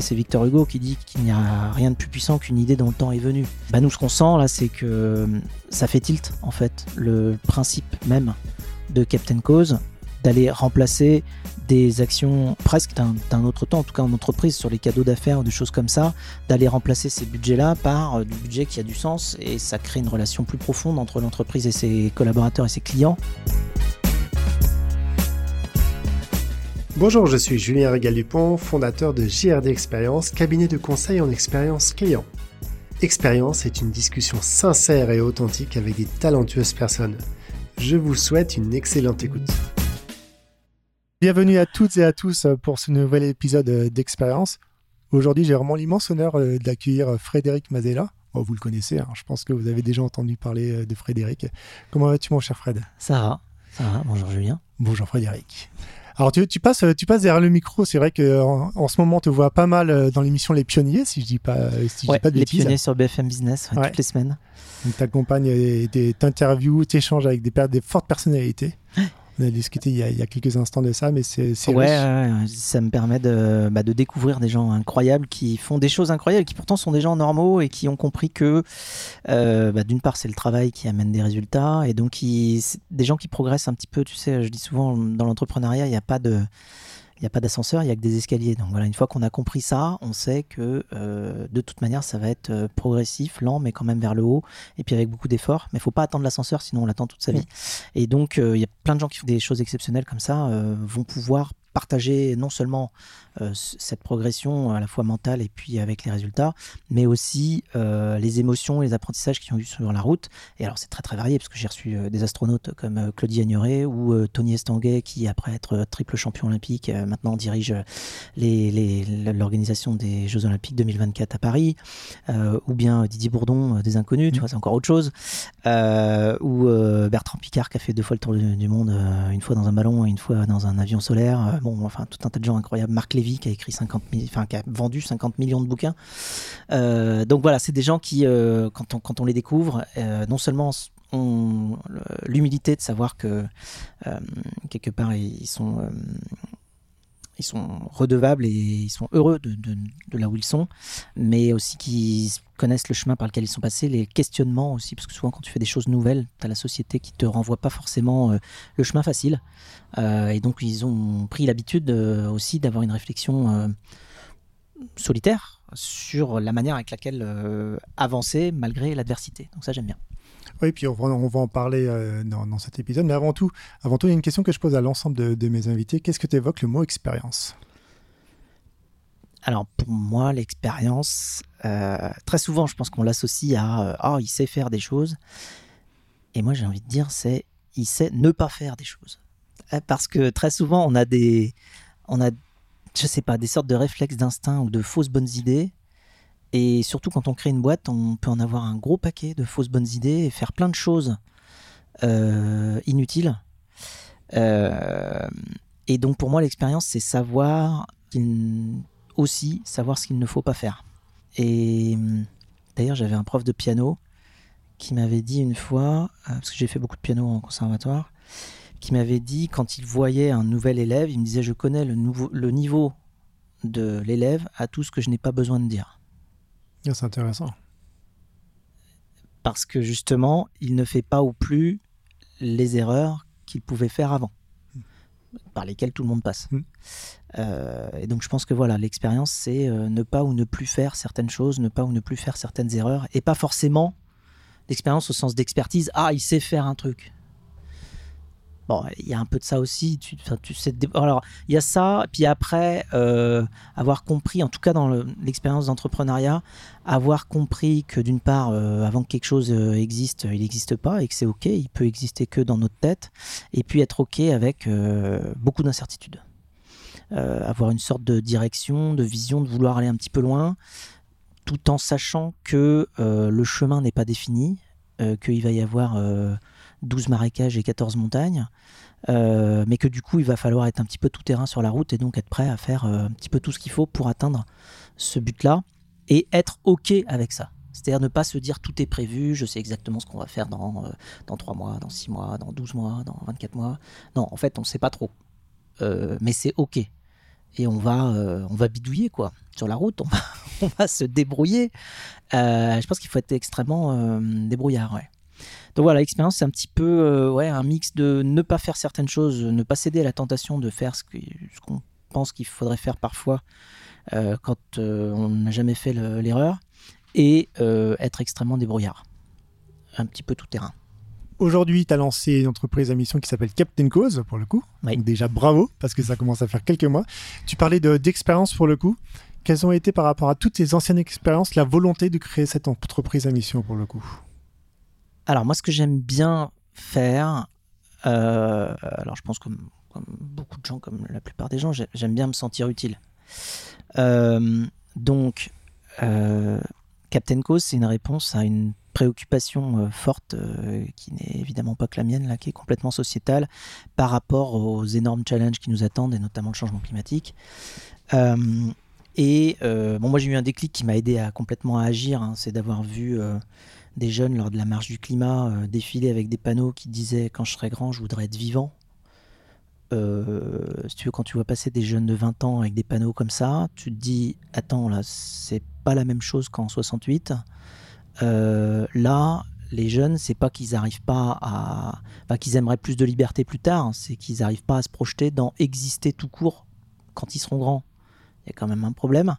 c'est Victor Hugo qui dit qu'il n'y a rien de plus puissant qu'une idée dont le temps est venu. Bah, nous, ce qu'on sent là, c'est que ça fait tilt, en fait. Le principe même de Captain Cause, d'aller remplacer des actions presque d'un autre temps, en tout cas en entreprise, sur les cadeaux d'affaires ou des choses comme ça, d'aller remplacer ces budgets-là par euh, du budget qui a du sens et ça crée une relation plus profonde entre l'entreprise et ses collaborateurs et ses clients. Bonjour, je suis Julien Régal-Dupont, fondateur de JRD Expérience, cabinet de conseil en expérience client. Expérience est une discussion sincère et authentique avec des talentueuses personnes. Je vous souhaite une excellente écoute. Bienvenue à toutes et à tous pour ce nouvel épisode d'Expérience. Aujourd'hui, j'ai vraiment l'immense honneur euh, d'accueillir Frédéric Mazella. vous le connaissez, hein. je pense que vous avez déjà entendu parler euh, de Frédéric. Comment vas-tu, mon cher Fred? Ça va, ça va. Bonjour Julien. Bonjour Frédéric. Alors tu, passes, tu passes derrière le micro. C'est vrai qu'en en, ce moment, on te voit pas mal euh, dans l'émission Les Pionniers, si je dis pas, si je dis pas de Les Pionniers sur BFM Business toutes les semaines. Tu accompagnes et t'interviews, tu échanges avec des, des fortes personnalités. On a discuté il y a, quelques instants de ça, mais c'est ouais, ça me permet de, bah, de, découvrir des gens incroyables qui font des choses incroyables, qui pourtant sont des gens normaux et qui ont compris que euh, bah, d'une part c'est le travail qui amène des résultats et donc qui, des gens qui progressent un petit peu. Tu sais, je dis souvent dans l'entrepreneuriat il n'y a pas de il n'y a pas d'ascenseur, il n'y a que des escaliers. Donc voilà, une fois qu'on a compris ça, on sait que euh, de toute manière, ça va être euh, progressif, lent, mais quand même vers le haut, et puis avec beaucoup d'efforts. Mais il faut pas attendre l'ascenseur, sinon on l'attend toute sa vie. Et donc, euh, il y a plein de gens qui font des choses exceptionnelles comme ça, vont pouvoir partager non seulement euh, cette progression à la fois mentale et puis avec les résultats, mais aussi euh, les émotions et les apprentissages qu'ils ont eu sur la route. Et alors c'est très très varié parce que j'ai reçu euh, des astronautes comme Claudie Agnoret ou Tony Estanguet qui après être triple champion olympique maintenant dirige l'organisation des Jeux olympiques 2024 à Paris, ou bien Didier Bourdon des Inconnus, tu mmh. vois c'est encore autre chose, ou Bertrand Picard qui a fait deux fois le tour du, monde, une fois dans un ballon et une fois dans un avion solaire. Bon enfin tout un tas de gens incroyables. Marc qui a écrit 50 enfin qui a vendu 50 millions de bouquins. Euh, donc voilà, c'est des gens qui, euh, quand, on, quand on les découvre, euh, non seulement ont l'humilité de savoir que quelque part ils sont ils sont redevables et ils sont heureux de, là où ils sont, mais aussi qu'ils connaissent le chemin par lequel ils sont passés, les questionnements aussi, parce que souvent quand tu fais des choses nouvelles, tu as la société qui te renvoie pas forcément le chemin facile. Euh, et donc ils ont pris l'habitude euh, aussi d'avoir une réflexion euh, solitaire sur la manière avec laquelle avancer malgré l'adversité. Donc ça j'aime bien. Oui, puis on va, en parler dans, cet épisode. Mais avant tout, avant tout, il y a une question que je pose à l'ensemble de, mes invités. Qu'est-ce que tu évoques le mot expérience? Alors pour moi, l'expérience, très souvent, je pense qu'on l'associe à oh, il sait faire des choses. Et moi, j'ai envie de dire, c'est il sait ne pas faire des choses. Euh, parce que très souvent, on a des, on a, je sais pas, des sortes de réflexes d'instinct ou de fausses bonnes idées. Et surtout, quand on crée une boîte, on peut en avoir un gros paquet de fausses bonnes idées et faire plein de choses euh, inutiles. Euh, et donc, pour moi, l'expérience, c'est savoir aussi savoir ce qu'il ne faut pas faire. Et d'ailleurs, j'avais un prof de piano qui m'avait dit une fois, parce que j'ai fait beaucoup de piano en conservatoire, qui m'avait dit quand il voyait un nouvel élève, il me disait je connais le niveau de l'élève à tout ce que je n'ai pas besoin de dire. Ah, c'est intéressant. Parce que justement, il ne fait pas ou plus les erreurs qu'il pouvait faire avant, par lesquelles tout le monde passe. Hmm. Euh, et donc je pense que voilà, l'expérience, c'est euh, ne pas ou ne plus faire certaines choses, ne pas ou ne plus faire certaines erreurs, et pas forcément l'expérience au sens d'expertise. Ah, il sait faire un truc. Bon, il y a un peu de ça aussi. Tu, alors, il y a ça. Puis après, euh, avoir compris, en tout cas dans l'expérience d'entrepreneuriat, avoir compris que d'une part, euh, avant que quelque chose euh, existe, il n'existe pas et que c'est OK, il peut exister que dans notre tête. Et puis être OK avec beaucoup d'incertitudes. avoir une sorte de direction, de vision, de vouloir aller un petit peu loin, tout en sachant que le chemin n'est pas défini, qu'il va y avoir 12 marécages et 14 montagnes. Euh, mais que du coup, il va falloir être un petit peu tout terrain sur la route et donc être prêt à faire euh, un petit peu tout ce qu'il faut pour atteindre ce but-là et être OK avec ça. C'est-à-dire ne pas se dire tout est prévu, je sais exactement ce qu'on va faire dans, euh, dans 3 mois, dans 6 mois, dans 12 mois, dans 24 mois. Non, en fait, on ne sait pas trop. mais c'est OK. et on va, on va bidouiller quoi. Sur la route, on va, on va se débrouiller. je pense qu'il faut être extrêmement débrouillard. Ouais. Donc voilà, l'expérience, c'est un petit peu ouais, un mix de ne pas faire certaines choses, ne pas céder à la tentation de faire ce qu'on pense qu'il faudrait faire parfois quand on n'a jamais fait l'erreur, et être extrêmement débrouillard. Un petit peu tout terrain. Aujourd'hui, tu as lancé une entreprise à mission qui s'appelle Captain Cause, pour le coup. déjà, bravo, parce que ça commence à faire quelques mois. Tu parlais d'expérience, pour le coup. Quelles ont été, par rapport à toutes tes anciennes expériences, la volonté de créer cette entreprise à mission, pour le coup? Alors, moi, ce que j'aime bien faire, euh, alors je pense que comme beaucoup de gens, comme la plupart des gens, j'aime bien me sentir utile. Euh, donc, euh, Captain Cause, c'est une réponse à une préoccupation forte qui n'est évidemment pas que la mienne, là, qui est complètement sociétale par rapport aux énormes challenges qui nous attendent et notamment le changement climatique. Et bon, moi j'ai eu un déclic qui m'a aidé à complètement à agir, hein, c'est d'avoir vu des jeunes lors de la marche du climat défiler avec des panneaux qui disaient quand je serai grand, je voudrais être vivant. si tu veux, quand tu vois passer des jeunes de 20 ans avec des panneaux comme ça, tu te dis attends là, c'est pas la même chose qu'en 68. Euh, là, les jeunes, c'est pas qu'ils n'arrivent pas à. Enfin, qu'ils aimeraient plus de liberté plus tard, c'est qu'ils n'arrivent pas à se projeter dans exister tout court quand ils seront grands. Il y a quand même un problème.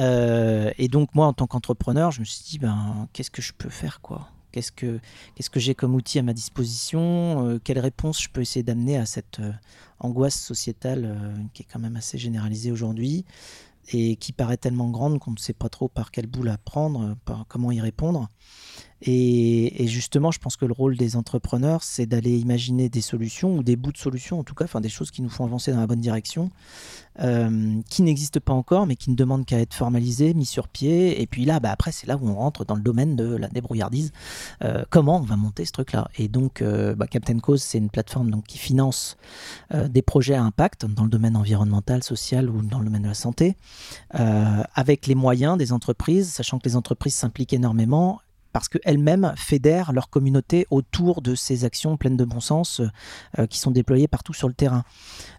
Euh, et donc, moi, en tant qu'entrepreneur, je me suis dit, ben, qu'est-ce que je peux faire, quoi? Qu'est-ce que, j'ai comme outil à ma disposition? Euh, Quelle réponse je peux essayer d'amener à cette angoisse sociétale qui est quand même assez généralisée aujourd'hui et qui paraît tellement grande qu'on ne sait pas trop par quel bout la prendre, comment y répondre? Et, justement, je pense que le rôle des entrepreneurs, c'est d'aller imaginer des solutions ou des bouts de solutions, en tout cas, enfin des choses qui nous font avancer dans la bonne direction, euh, qui n'existent pas encore, mais qui ne demandent qu'à être formalisées, mis sur pied. Et puis là, bah, après, c'est là où on rentre dans le domaine de la débrouillardise. Euh, comment on va monter ce truc-là? Et donc, euh, bah, Captain Cause, c'est une plateforme donc, qui finance des projets à impact dans le domaine environnemental, social ou dans le domaine de la santé, avec les moyens des entreprises, sachant que les entreprises s'impliquent énormément parce qu'elles-mêmes fédèrent leur communauté autour de ces actions pleines de bon sens euh, qui sont déployées partout sur le terrain.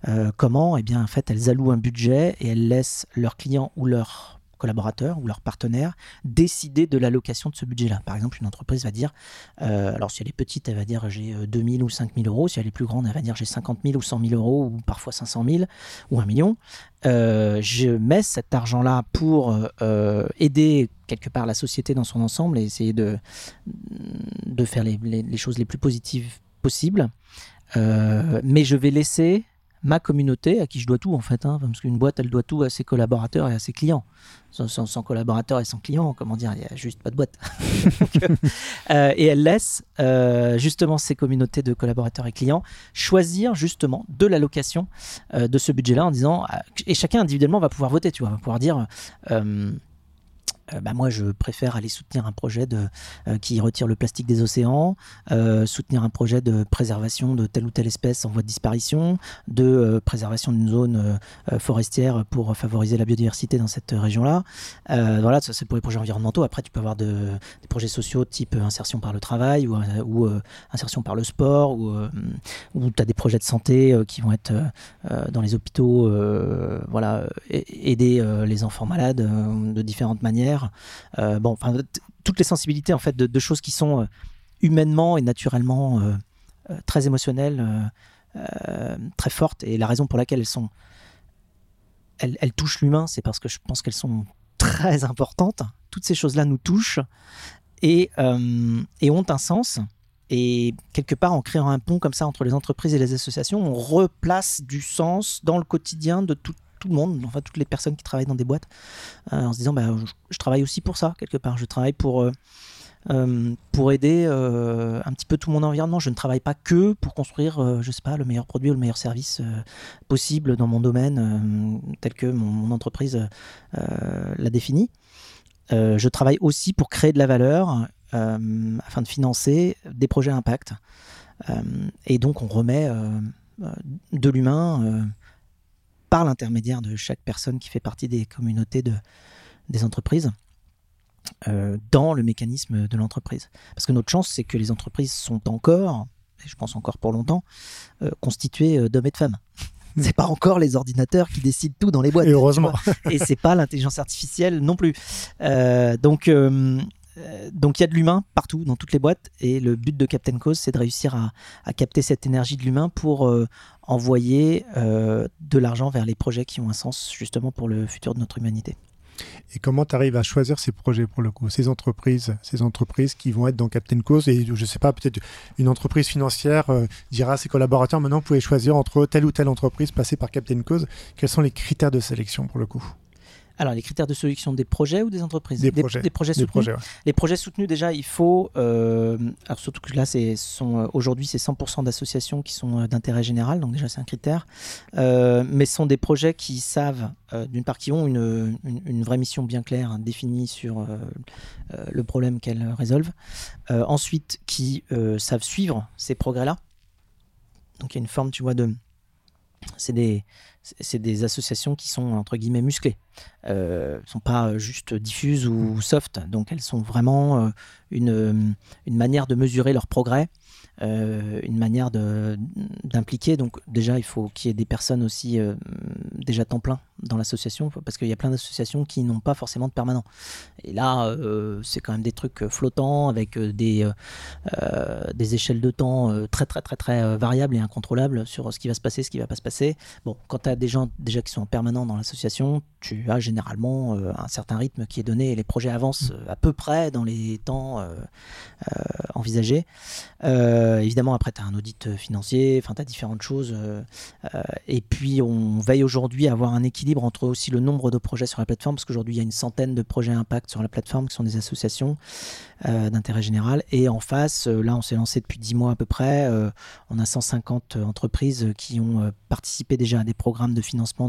Euh, comment? Eh bien, en fait, elles allouent un budget et elles laissent leurs clients ou leurs collaborateurs ou leurs partenaires décider de l'allocation de ce budget-là. Par exemple, une entreprise va dire, euh, alors si elle est petite, elle va dire j'ai 2000 ou 5000 euros, si elle est plus grande, elle va dire j'ai 50 000 ou 100 000 euros, ou parfois 500 000 ou 1 million. je mets cet argent-là pour aider quelque part la société dans son ensemble et essayer de, de faire les, choses les plus positives possibles. Euh, mais je vais laisser ma communauté, à qui je dois tout en fait, hein, parce qu'une boîte, elle doit tout à ses collaborateurs et à ses clients. Sans, collaborateurs et sans clients, comment dire, il n'y a juste pas de boîte. Euh, et elle laisse euh, justement ces communautés de collaborateurs et clients choisir justement de l'allocation de ce budget-là en disant, et chacun individuellement va pouvoir voter, tu vois, va pouvoir dire euh, bah moi, je préfère aller soutenir un projet de, euh, qui retire le plastique des océans, euh, soutenir un projet de préservation de telle ou telle espèce en voie de disparition, de préservation d'une zone forestière pour favoriser la biodiversité dans cette région-là. voilà, ça c'est pour les projets environnementaux. Après, tu peux avoir de, des projets sociaux type insertion par le travail ou, insertion par le sport, ou, ou tu as des projets de santé qui vont être dans les hôpitaux, voilà, aider les enfants malades de différentes manières euh, bon, enfin, toutes les sensibilités en fait de, choses qui sont euh, humainement et naturellement euh, très émotionnelles, très fortes. Et la raison pour laquelle elles sont, elles, touchent l'humain, c'est parce que je pense qu'elles sont très importantes. Toutes ces choses-là nous touchent et, et, ont un sens. Et quelque part, en créant un pont comme ça entre les entreprises et les associations, on replace du sens dans le quotidien de tout, tout le monde, enfin toutes les personnes qui travaillent dans des boîtes, euh, en se disant bah, je, travaille aussi pour ça quelque part. Je travaille pour euh, euh, pour aider un petit peu tout mon environnement. Je ne travaille pas que pour construire, je sais pas, le meilleur produit ou le meilleur service possible dans mon domaine tel que mon, entreprise l'a défini. je travaille aussi pour créer de la valeur afin de financer des projets impact. et donc on remet de l'humain par l'intermédiaire de chaque personne qui fait partie des communautés de, des entreprises. Euh, dans le mécanisme de l'entreprise. Parce que notre chance, c'est que les entreprises sont encore, et je pense encore pour longtemps, euh, constituées euh, d'hommes et de femmes. C'est pas encore les ordinateurs qui décident tout dans les boîtes. Et heureusement. Et c'est pas l'intelligence artificielle non plus. Euh, donc, donc il y a de l'humain partout, dans toutes les boîtes. Et le but de Captain Cause, c'est de réussir à, capter cette énergie de l'humain pour envoyer de l'argent vers les projets qui ont un sens justement pour le futur de notre humanité. Et comment tu arrives à choisir ces projets pour le coup, ces entreprises, ces entreprises qui vont être dans Captain Cause et je ne sais pas, peut-être une entreprise financière euh, dira à ses collaborateurs maintenant vous pouvez choisir entre telle ou telle entreprise passée par Captain Cause. Quels sont les critères de sélection pour le coup? Alors, les critères de sélection des projets ou des entreprises? Des, projets. Des projets soutenus? Les projets soutenus, déjà, il faut. Euh, alors, surtout que là, euh, aujourd'hui, c'est 100% d'associations qui sont euh, d'intérêt général, donc déjà, c'est un critère. mais ce sont des projets qui savent, d'une part, qui ont une, une, vraie mission bien claire, hein, définie sur le problème qu'elles résolvent. ensuite, qui savent suivre ces progrès-là. Donc, il y a une forme, tu vois, de. C'est des, c'est des associations qui sont entre guillemets musclées. Euh, sont pas juste diffuses ou soft, donc elles sont vraiment euh, une, une manière de mesurer leur progrès euh, une manière d'impliquer. Donc déjà, il faut qu'il y ait des personnes aussi euh, déjà temps plein dans l'association, parce qu'il y a plein d'associations qui n'ont pas forcément de permanent. Et là, euh, c'est quand même des trucs flottants avec des, des échelles de temps très très très très variables et incontrôlables sur ce qui va se passer, ce qui va pas se passer. Bon, quand tu as des gens déjà qui sont permanents dans l'association, tu as généralement un certain rythme qui est donné et les projets avancent mmh. à peu près dans les temps envisagés. Euh, évidemment, après, tu as un audit euh, financier, tu as différentes choses. Euh, et puis, on veille aujourd'hui à avoir un équilibre entre aussi le nombre de projets sur la plateforme, parce qu'aujourd'hui, il y a une centaine de projets impact sur la plateforme qui sont des associations d'intérêt général. Et en face, là, on s'est lancé depuis 10 mois à peu près. on a 150 entreprises qui ont participé déjà à des programmes de financement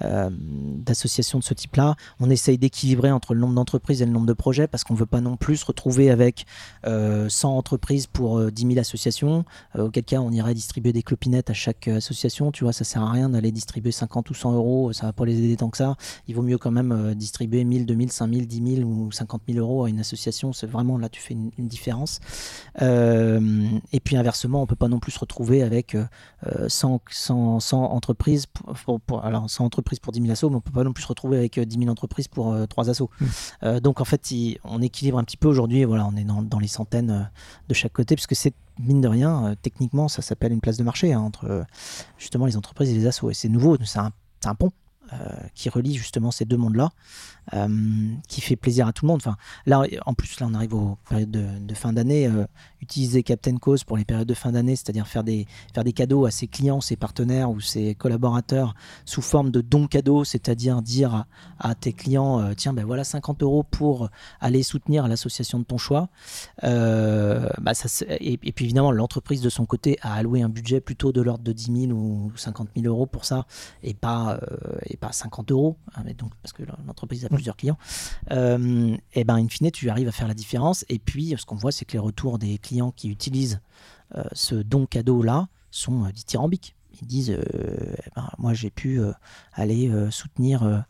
d'associations de, ce type-là. On essaye d'équilibrer entre le nombre d'entreprises et le nombre de projets, parce qu'on ne veut pas non plus se retrouver avec 100 entreprises pour 10 000 associations, euh, auquel cas on irait distribuer des clopinettes à chaque euh, association. Tu vois, ça sert à rien d'aller distribuer 50 ou 100 euros, ça va pas les aider tant que ça. Il vaut mieux quand même euh, distribuer 1000, 2000, 5000, 10 000 ou 50 000 euros à une association. C'est vraiment là, tu fais une, différence. et puis inversement, on peut pas non plus se retrouver avec 100, 100, 100, entreprises pour, alors 100 entreprises pour 10 000 assos, mais on peut pas non plus se retrouver avec 10 000 entreprises pour 3 assos. Mmh. donc en fait, on équilibre un petit peu aujourd'hui. Voilà, on est dans, dans les centaines de chaque côté, puisque c'est mine de rien, euh, techniquement, ça s'appelle une place de marché hein, entre euh, justement les entreprises et les assos. Et c'est nouveau, c'est un, pont. Euh, qui relie justement ces deux mondes-là, qui fait plaisir à tout le monde. Enfin, là, en plus, là, on arrive aux périodes de, fin d'année. utiliser Captain Cause pour les périodes de fin d'année, c'est-à-dire faire des, faire des cadeaux à ses clients, ses partenaires ou ses collaborateurs sous forme de dons cadeaux, c'est-à-dire dire à, tes clients, tiens, ben voilà 50 euros pour aller soutenir l'association de ton choix. Bah, et, puis évidemment, l'entreprise de son côté a alloué un budget plutôt de l'ordre de 10 000 ou 50 000 euros pour ça, et pas, et pas 50 euros, hein, donc, parce que l'entreprise a plusieurs clients, euh, et ben in fine, tu arrives à faire la différence. Et puis, ce qu'on voit, c'est que les retours des clients qui utilisent euh, ce don cadeau-là sont euh, dithyrambiques. Ils disent, eh ben, moi j'ai pu aller soutenir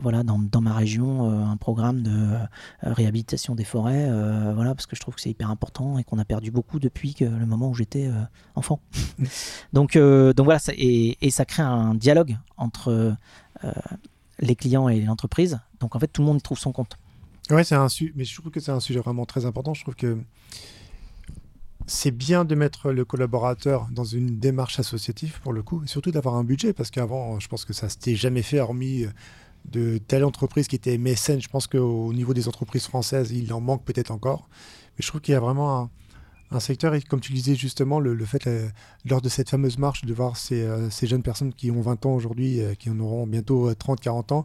voilà, dans, dans, ma région un programme de réhabilitation des forêts, voilà, parce que je trouve que c'est hyper important et qu'on a perdu beaucoup depuis que, le moment où j'étais enfant. donc, donc voilà, ça, et, et, ça crée un dialogue entre les clients et l'entreprise. Donc en fait, tout le monde trouve son compte. Ouais, c'est un mais je trouve que c'est un sujet vraiment très important. Je trouve que c'est bien de mettre le collaborateur dans une démarche associative pour le coup, et surtout d'avoir un budget, parce qu'avant, je pense que ça s'était jamais fait, hormis de telle entreprise qui était mécène. Je pense qu'au niveau des entreprises françaises, il en manque peut-être encore. Mais je trouve qu'il y a vraiment un, un secteur, comme tu disais justement, le, fait, euh, lors de cette fameuse marche, de voir ces, euh, jeunes personnes qui ont 20 ans aujourd'hui, euh, qui en auront bientôt 30-40 ans,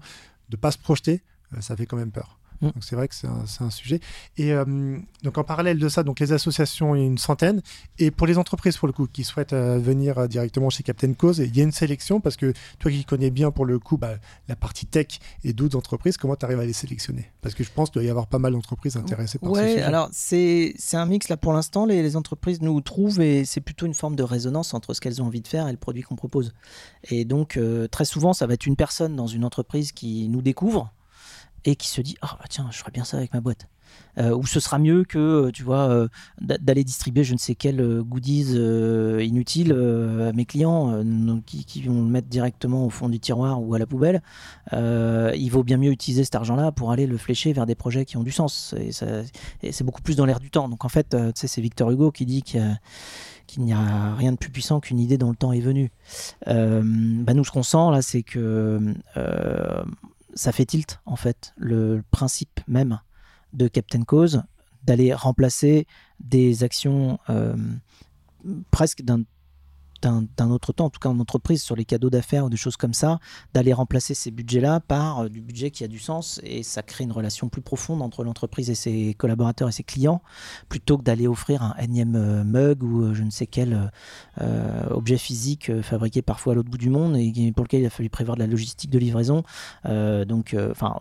de ne pas se projeter, ça fait quand même peur. Mm. Donc c'est vrai que c'est un, sujet. Et euh, donc en parallèle de ça, donc les associations, il y a une centaine. Et pour les entreprises, pour le coup, qui souhaitent euh, venir euh, directement chez Captain Cause, il y a une sélection parce que toi qui connais bien pour le coup bah, la partie tech et d'autres entreprises, comment tu arrives à les sélectionner? Parce que je pense qu'il doit y avoir pas mal d'entreprises intéressées par ouais, alors c'est un mix là pour l'instant. Les, les, entreprises nous trouvent et c'est plutôt une forme de résonance entre ce qu'elles ont envie de faire et le produit qu'on propose. Et donc très souvent, ça va être une personne dans une entreprise qui nous découvre et qui se dit ah bah tiens je ferais bien ça avec ma boîte Euh, ou ce sera mieux que, euh, tu vois, euh, d'aller distribuer je ne sais quel goodies inutiles à mes clients qui, vont le mettre directement au fond du tiroir ou à la poubelle. il vaut bien mieux utiliser cet argent-là pour aller le flécher vers des projets qui ont du sens. Et, c'est beaucoup plus dans l'air du temps. Donc en fait, c'est Victor Hugo qui dit qu'il n'y a rien de plus puissant qu'une idée dont le temps est venu. bah nous, ce qu'on sent là, c'est que ça fait tilt, en fait, le principe même de Captain Cause d'aller remplacer des actions euh, presque d'un d'un autre temps, en tout cas en entreprise, sur les cadeaux d'affaires ou des choses comme ça, d'aller remplacer ces budgets-là par euh, du budget qui a du sens et ça crée une relation plus profonde entre l'entreprise et ses collaborateurs et ses clients, plutôt que d'aller offrir un énième euh, mug ou euh, je ne sais quel objet physique fabriqué parfois à l'autre bout du monde et pour lequel il a fallu prévoir de la logistique de livraison. donc, enfin,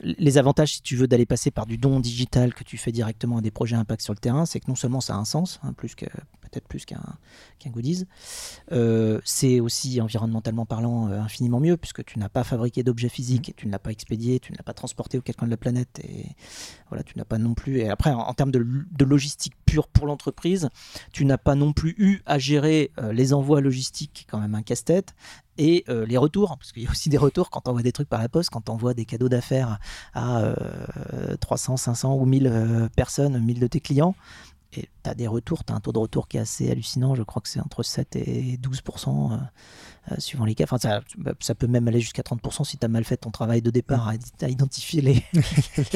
les avantages, si tu veux, d'aller passer par du don digital que tu fais directement à des projets impact sur le terrain, c'est que non seulement ça a un sens, hein, plus que peut-être plus qu'un qu'un goodies, euh, c'est aussi environnementalement parlant euh, infiniment mieux puisque tu n'as pas fabriqué d'objets physiques, et tu ne l'as pas expédié, tu ne l'as pas transporté au coins de la planète et voilà, tu n'as pas non plus. Et après, en, termes de, logistique pure pour l'entreprise, tu n'as pas non plus eu à gérer euh, les envois logistiques, quand même un casse-tête, et les retours, parce qu'il y a aussi des retours quand on envoie des trucs par la poste, quand on envoie des cadeaux d'affaires à 300, 500 ou 1000 personnes, 1000 de tes clients, et tu as des retours, tu as un taux de retour qui est assez hallucinant, je crois que c'est entre 7 et 12% euh, euh, suivant les cas. Enfin, ça, ça peut même aller jusqu'à 30% si tu as mal fait ton travail de départ à, identifier les,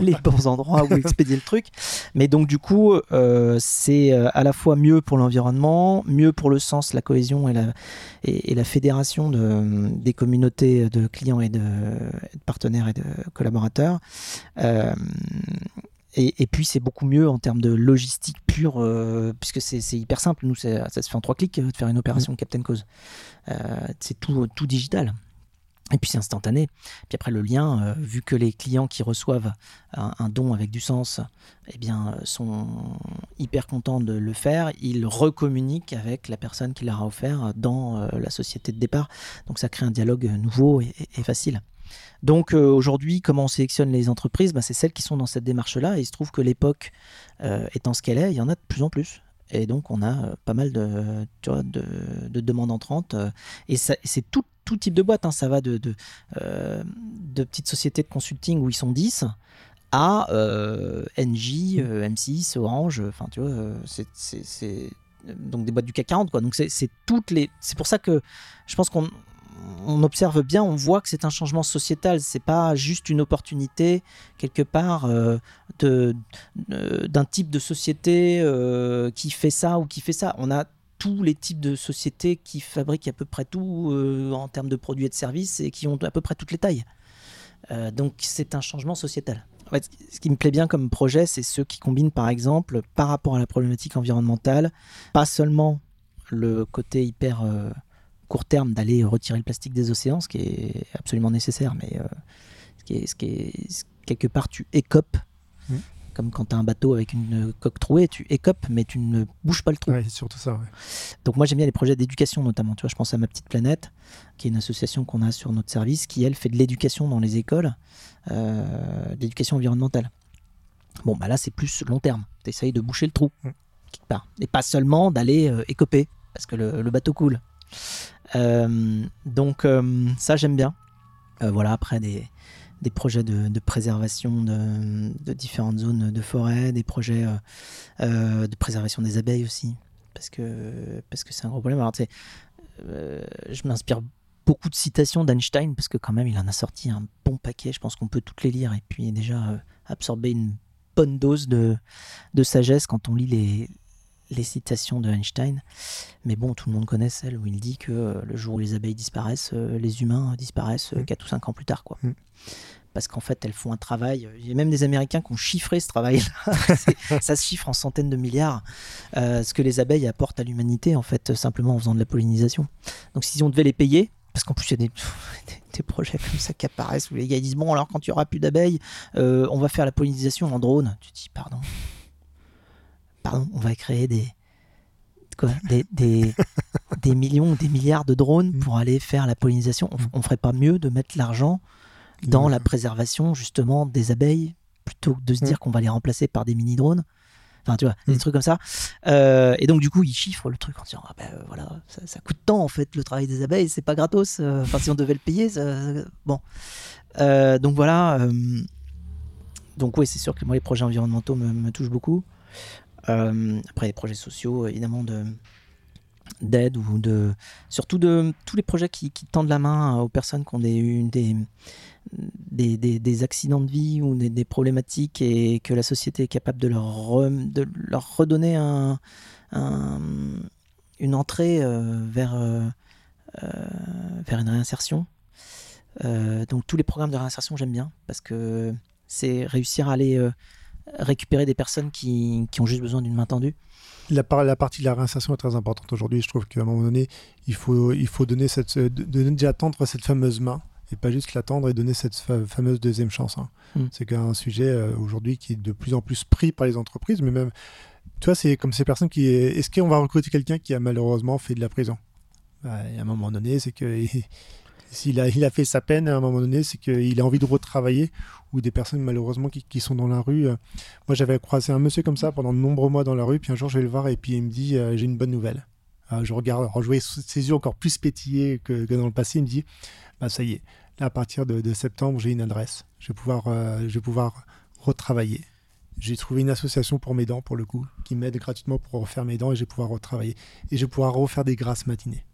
les, bons endroits où expédier le truc. Mais donc du coup, euh, c'est à la fois mieux pour l'environnement, mieux pour le sens, la cohésion et la, et, la fédération de, des communautés de clients et de, de partenaires et de collaborateurs. Et, puis c'est beaucoup mieux en termes de logistique pure, euh, puisque c'est hyper simple. Nous, ça se fait en trois clics euh, de faire une opération mm. Captain Cause. Euh, c'est tout, tout digital. Et puis c'est instantané. Puis après le lien, vu que les clients qui reçoivent un, don avec du sens, eh bien, sont hyper contents de le faire, ils recommuniquent avec la personne qui leur a offert dans la société de départ. Donc ça crée un dialogue nouveau et facile. Donc euh, aujourd'hui, comment on sélectionne les entreprises? Bah, C'est celles qui sont dans cette démarche-là. Et il se trouve que l'époque euh, étant ce qu'elle est, il y en a de plus en plus. Et donc on a euh, pas mal de, de, demandes entrantes. et c'est tout, type de boîte. Hein. Ça va de, petites sociétés de consulting où ils sont 10 à NJ, M6, Orange. Enfin, tu vois, c'est donc des boîtes du CAC 40 quoi. Donc c'est toutes les c'est pour ça que je pense qu'on on observe bien, on voit que c'est un changement sociétal. C'est pas juste une opportunité quelque part euh, d'un type de société euh, qui fait ça ou qui fait ça. On a tous les types de sociétés qui fabriquent à peu près tout euh, en termes de produits et de services et qui ont à peu près toutes les tailles. donc c'est un changement sociétal. ce qui me plaît bien comme projet, c'est ceux qui combinent par exemple par rapport à la problématique environnementale, pas seulement le côté hyper court terme d'aller retirer le plastique des océans, ce qui est absolument nécessaire, mais euh, ce, qui est, ce qui est quelque part tu écopes. Mm. Comme quand tu as un bateau avec une coque trouée, tu écopes, mais tu ne bouges pas le trou. Ouais, surtout ça. Donc moi j'aime bien les projets d'éducation notamment. Tu vois, je pense à ma petite planète, qui est une association qu'on a sur notre service, qui elle fait de l'éducation dans les écoles, euh, d'éducation environnementale. Bon, bah là c'est plus long terme. Tu essayes de boucher le trou mm. quelque part, et pas seulement d'aller euh, écoper parce que le, le bateau coule. Euh, donc euh, ça j'aime bien. Euh, voilà, après des, projets de, préservation de, différentes zones de forêt, des projets de préservation des abeilles aussi, parce que parce que c'est un gros problème. Alors, je m'inspire beaucoup de citations d'Einstein, parce que quand même il en a sorti un bon paquet, je pense qu'on peut toutes les lire, et puis déjà absorber une bonne dose de sagesse quand on lit les, les citations de Einstein. Mais bon, tout le monde connaît celle où il dit que euh, le jour où les abeilles disparaissent, euh, les humains disparaissent 4 mm. ou 5 ans plus tard. quoi. Mm. Parce qu'en fait, elles font un travail. Il y a même des Américains qui ont chiffré ce travail-là. ça se chiffre en centaines de milliards. Euh, ce que les abeilles apportent à l'humanité, en fait, simplement en faisant de la pollinisation. Donc, si on devait les payer, parce qu'en plus, il y a des, projets comme ça qui apparaissent où les gars disent Bon, alors quand il n'y aura plus d'abeilles, on va faire la pollinisation en drone. Tu te dis Pardon pardon, on va créer des, des, des, millions, des milliards de drones mm. pour aller faire la pollinisation. On, ne ferait pas mieux de mettre l'argent dans la préservation justement des abeilles plutôt que de se dire qu'on va les remplacer par des mini-drones. Enfin, tu vois, des trucs comme ça. et donc, du coup, ils chiffrent le truc en disant ah ben, voilà, ça, coûte tant en fait le travail des abeilles, c'est pas gratos. Enfin, si on devait le payer, bon. donc voilà. donc, oui, c'est sûr que moi, les projets environnementaux me, touchent beaucoup. Après, les projets sociaux, évidemment, de d'aide ou de surtout de tous les projets qui, tendent la main aux personnes qui ont des, des, accidents de vie ou des, problématiques et que la société est capable de leur, de leur redonner un, une entrée euh, vers, euh, euh, vers une réinsertion. donc tous les programmes de réinsertion j'aime bien parce que c'est réussir à aller récupérer des personnes qui, qui ont juste besoin d'une main tendue la, la, partie de la réinsertion est très importante aujourd'hui. Je trouve qu'à un moment donné, il faut, il faut donner cette, déjà tendre cette fameuse main et pas juste l'attendre et donner cette fameuse deuxième chance. Hein. Mm. C'est un sujet euh, aujourd'hui qui est de plus en plus pris par les entreprises, mais même, tu vois, c'est comme ces personnes qui. Est-ce qu'on va recruter quelqu'un qui a malheureusement fait de la prison? Bah, À un moment donné, c'est que. S'il a, il a fait sa peine à un moment donné, c'est qu'il a envie de retravailler ou des personnes malheureusement qui, sont dans la rue. Euh. Moi, j'avais croisé un monsieur comme ça pendant de nombreux mois dans la rue, puis un jour, je vais le voir et puis il me dit euh, J'ai une bonne nouvelle. Euh, je regarde, alors je voyais ses yeux encore plus pétillés que, dans le passé. Il me dit bah, Ça y est, là, à partir de, septembre, j'ai une adresse. Je vais pouvoir, je vais pouvoir retravailler. J'ai trouvé une association pour mes dents, pour le coup, qui m'aide gratuitement pour refaire mes dents et je vais pouvoir retravailler. Et je vais pouvoir refaire des grasses matinées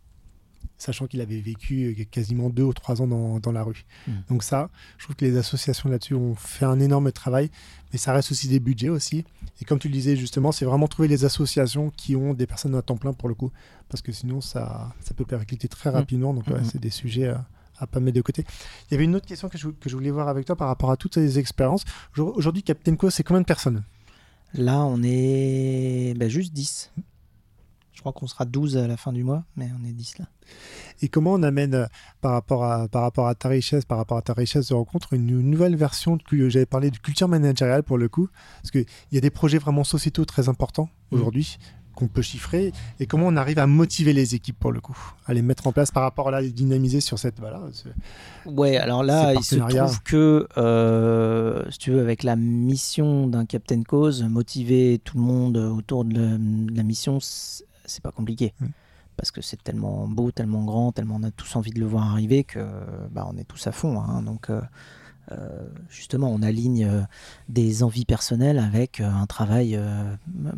sachant qu'il avait vécu euh, quasiment deux ou trois ans dans, la rue. Hmm. Donc ça, je trouve que les associations là-dessus ont fait un énorme travail, mais ça reste aussi des budgets aussi. Et comme tu le disais justement, c'est vraiment trouver les associations qui ont des personnes à temps plein pour le coup, parce que sinon ça, ça peut percuter très hmm. rapidement. Donc hmm. c'est des sujets à, à pas mettre de côté. Il y avait une autre question que je, que je voulais voir avec toi par rapport à toutes ces expériences. Aujourd'hui, Captain Co, c'est combien de personnes? Là, on est ben, juste 10. Je crois qu'on sera 12 à la fin du mois, mais on est 10 là. Et comment on amène euh, par rapport à, par rapport à ta richesse, par rapport à ta richesse de rencontre, une, nouvelle version de j'avais parlé de culture managériale pour le coup, parce qu'il y a des projets vraiment sociétaux très importants mmh. aujourd'hui qu'on peut chiffrer et comment on arrive à motiver les équipes pour le coup, à les mettre en place par rapport à la dynamiser sur cette voilà. Ouais, alors là, il se trouve que euh, si tu veux, avec la mission d'un Captain Cause, motiver tout le monde autour de la mission, c'est pas compliqué. Mm. Parce que c'est tellement beau, tellement grand, tellement on a tous envie de le voir arriver que bah, on est tous à fond. Hein. donc euh, euh, justement, on aligne euh, des envies personnelles avec un travail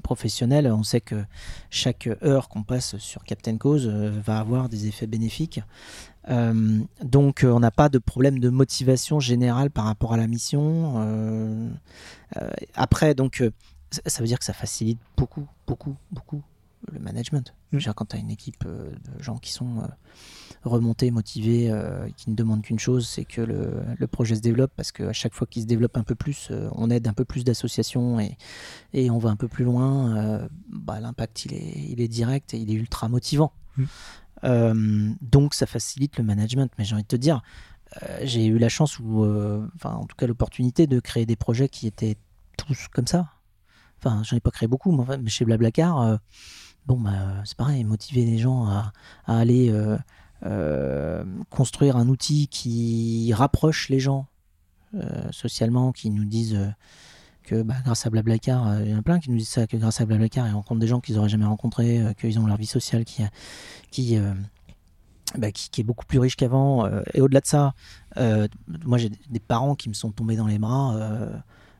professionnel. On sait que chaque heure qu'on passe sur Captain Cause va avoir des effets bénéfiques. donc on n'a pas de problème de motivation générale par rapport à la mission. après, donc ça veut dire que ça facilite beaucoup, beaucoup, beaucoup le management. Mm. Quand tu as une équipe euh, de gens qui sont euh, remontés, motivés, euh, qui ne demandent qu'une chose, c'est que le, projet se développe, parce qu'à chaque fois qu'il se développe un peu plus, on aide un peu plus d'associations et, et, on va un peu plus loin, bah, l'impact il est, il est direct et il est ultra motivant. Mm. donc ça facilite le management, mais j'ai envie de te dire, j'ai eu la chance, ou enfin en tout cas l'opportunité de créer des projets qui étaient tous comme ça. Enfin, j'en ai pas créé beaucoup, mais, mais chez Blablacar, bon, bah, c'est pareil, motiver les gens à, aller euh, euh, construire un outil qui rapproche les gens euh, socialement, qui nous disent que bah, grâce à Blablacar, il y en a plein qui nous disent ça, que grâce à Blablacar, ils rencontrent des gens qu'ils n'auraient jamais rencontrés, qu'ils ont leur vie sociale qui, qui, bah, qui, est beaucoup plus riche qu'avant. et au-delà de ça, moi j'ai des parents qui me sont tombés dans les bras euh,